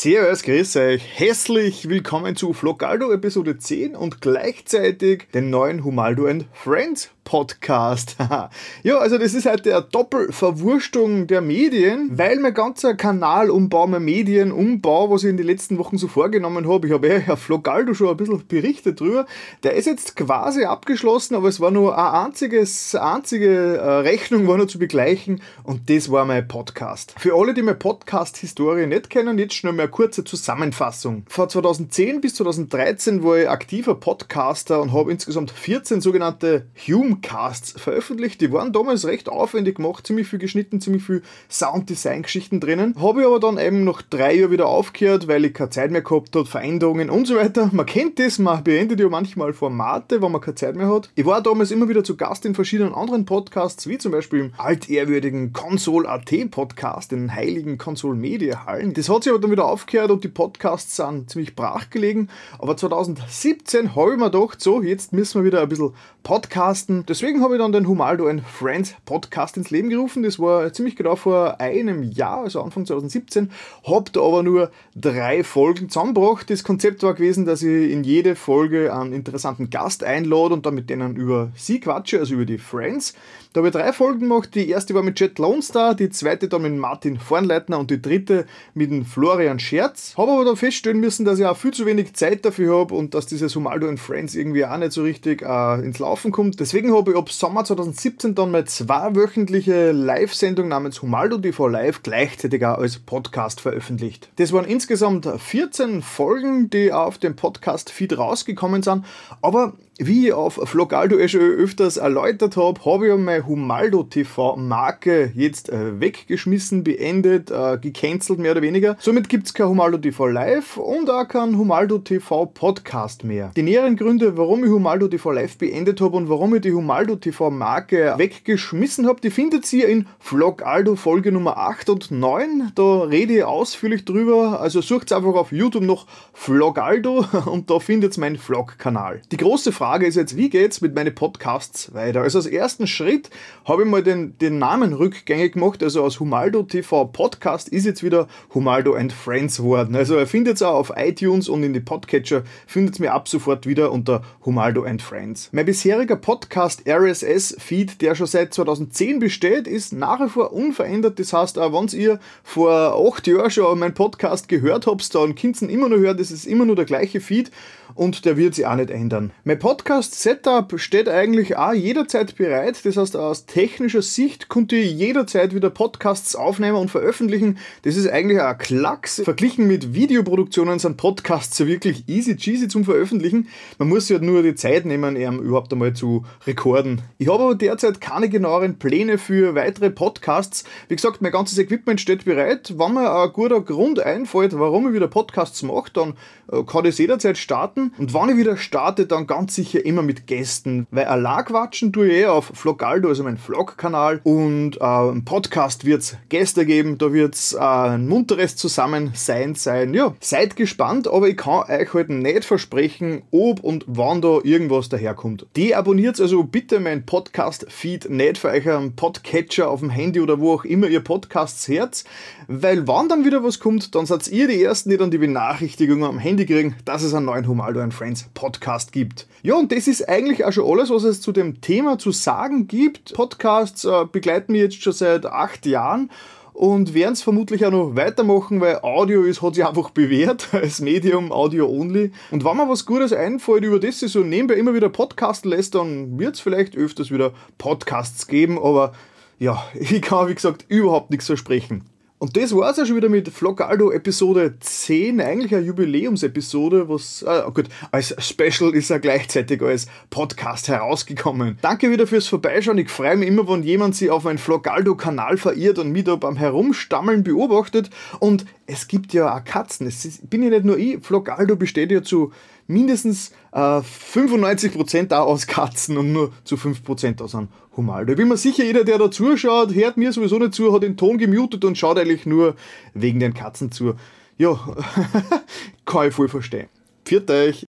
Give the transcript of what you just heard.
Servus, grüß euch. Herzlich willkommen zu Vlogaldo Episode 10 und gleichzeitig den neuen Humaldo and Friends Podcast. ja, also das ist halt der Doppelverwurstung der Medien, weil mein ganzer Kanalumbau, mein Medienumbau, was ich in den letzten Wochen so vorgenommen habe, ich habe ja auf Vlogaldo schon ein bisschen berichtet drüber, der ist jetzt quasi abgeschlossen, aber es war nur eine einziges, einzige äh, Rechnung war nur zu begleichen und das war mein Podcast. Für alle, die meine Podcast-Historie nicht kennen, jetzt schnell mal eine kurze Zusammenfassung. Von 2010 bis 2013 war ich aktiver Podcaster und habe insgesamt 14 sogenannte Humecasts veröffentlicht. Die waren damals recht aufwendig gemacht, ziemlich viel geschnitten, ziemlich viel Sounddesign-Geschichten drinnen. Habe ich aber dann eben nach drei Jahren wieder aufgehört, weil ich keine Zeit mehr gehabt habe, Veränderungen und so weiter. Man kennt das, man beendet ja manchmal Formate, wenn man keine Zeit mehr hat. Ich war damals immer wieder zu Gast in verschiedenen anderen Podcasts, wie zum Beispiel im altehrwürdigen Console.at Podcast, den heiligen Console Media Hallen. Das hat sich aber dann wieder aufgehört und die Podcasts sind ziemlich brach gelegen. Aber 2017 habe ich mir gedacht, so, jetzt müssen wir wieder ein bisschen podcasten. Deswegen habe ich dann den Humaldo and Friends Podcast ins Leben gerufen. Das war ziemlich genau vor einem Jahr, also Anfang 2017. Hab da aber nur drei Folgen zusammengebracht. Das Konzept war gewesen, dass ich in jede Folge einen interessanten Gast einlade und dann mit denen über sie quatsche, also über die Friends. Da habe ich drei Folgen gemacht. Die erste war mit Jet Lone Star, die zweite dann mit Martin Vornleitner und die dritte mit dem Florian Scherz. Habe aber dann feststellen müssen, dass ich auch viel zu wenig Zeit dafür habe und dass dieses Humaldo and Friends irgendwie auch nicht so richtig äh, ins Laufen kommt. Deswegen habe ich ab Sommer 2017 dann mal zwei wöchentliche Live-Sendung namens Humaldo TV Live gleichzeitig auch als Podcast veröffentlicht. Das waren insgesamt 14 Folgen, die auf dem Podcast-Feed rausgekommen sind. Aber wie ich auf Vlogaldo eh schon öfters erläutert habe, habe ich meine Humaldo TV Marke jetzt äh, weggeschmissen, beendet, äh, gecancelt mehr oder weniger. Somit gibt es kein Humaldo TV Live und auch kein Humaldo TV Podcast mehr. Die näheren Gründe, warum ich Humaldo TV Live beendet habe und warum ich die Humaldo TV Marke weggeschmissen habe, die findet ihr in Vlogaldo Folge Nummer 8 und 9. Da rede ich ausführlich drüber, also sucht einfach auf YouTube noch Vlogaldo und da findet ihr meinen Vlog-Kanal. Die große Frage ist jetzt, wie geht's mit meinen Podcasts weiter? Also als ersten Schritt habe ich mal den, den Namen rückgängig gemacht. Also aus Humaldo TV Podcast ist jetzt wieder Humaldo and Friends worden. Also ihr findet es auch auf iTunes und in die Podcatcher findet mir ab sofort wieder unter Humaldo and Friends. Mein bisheriger Podcast RSS-Feed, der schon seit 2010 besteht, ist nach wie vor unverändert. Das heißt, auch wenn ihr vor acht Jahren schon meinen Podcast gehört habt, dann könnt ihr immer noch hören. Das ist immer nur der gleiche Feed und der wird sich auch nicht ändern. Mein Podcast-Setup steht eigentlich auch jederzeit bereit. Das heißt, aus technischer Sicht konnte ich jederzeit wieder Podcasts aufnehmen und veröffentlichen. Das ist eigentlich ein Klacks. Verglichen mit Videoproduktionen sind Podcasts ja wirklich easy cheesy zum Veröffentlichen. Man muss sich halt nur die Zeit nehmen, um überhaupt einmal zu rekorden. Ich habe aber derzeit keine genaueren Pläne für weitere Podcasts. Wie gesagt, mein ganzes Equipment steht bereit. Wenn mir ein guter Grund einfällt, warum ich wieder Podcasts mache, dann äh, kann ich es jederzeit starten. Und wenn ich wieder starte, dann ganz sicher immer mit Gästen. Weil allein quatschen tue ich eh auf Vlogaldo, also mein Vlog-Kanal. Und äh, im Podcast wird es Gäste geben, da wird es äh, ein munteres Zusammensein sein. Ja, seid gespannt, aber ich kann euch heute nicht versprechen, ob und wann da irgendwas daherkommt. Deabonniert also bitte meinen Podcast-Feed nicht für euch einen Podcatcher auf dem Handy oder wo auch immer ihr Podcasts hört, weil wann dann wieder was kommt, dann seid ihr die Ersten, die dann die Benachrichtigungen am Handy kriegen, dass es einen neuen Humaldo Friends Podcast gibt. Ja, und das ist eigentlich auch schon alles, was es zu dem Thema zu sagen gibt. Podcasts äh, begleiten mich jetzt schon seit acht Jahren und werden es vermutlich auch noch weitermachen, weil Audio ist, hat sich einfach bewährt als Medium, Audio only. Und wenn mir was Gutes einfällt, über das sich so nebenbei immer wieder podcasten lässt, dann wird es vielleicht öfters wieder Podcasts geben, aber ja, ich kann wie gesagt überhaupt nichts versprechen. Und das war es ja schon wieder mit Vlogaldo Episode 10, eigentlich eine Jubiläumsepisode, was, ah, gut, als Special ist er gleichzeitig als Podcast herausgekommen. Danke wieder fürs Vorbeischauen. Ich freue mich immer, wenn jemand sich auf meinen Vlogaldo-Kanal verirrt und mich da beim Herumstammeln beobachtet. Und es gibt ja auch Katzen. Es bin ja nicht nur ich. Vlogaldo besteht ja zu mindestens äh, 95% auch aus Katzen und nur zu 5% aus einem Humaldo. Ich bin mir sicher, jeder, der da zuschaut, hört mir sowieso nicht zu, hat den Ton gemutet und schaut eigentlich nur wegen den Katzen zu. Ja, kann ich voll verstehen. Viert euch!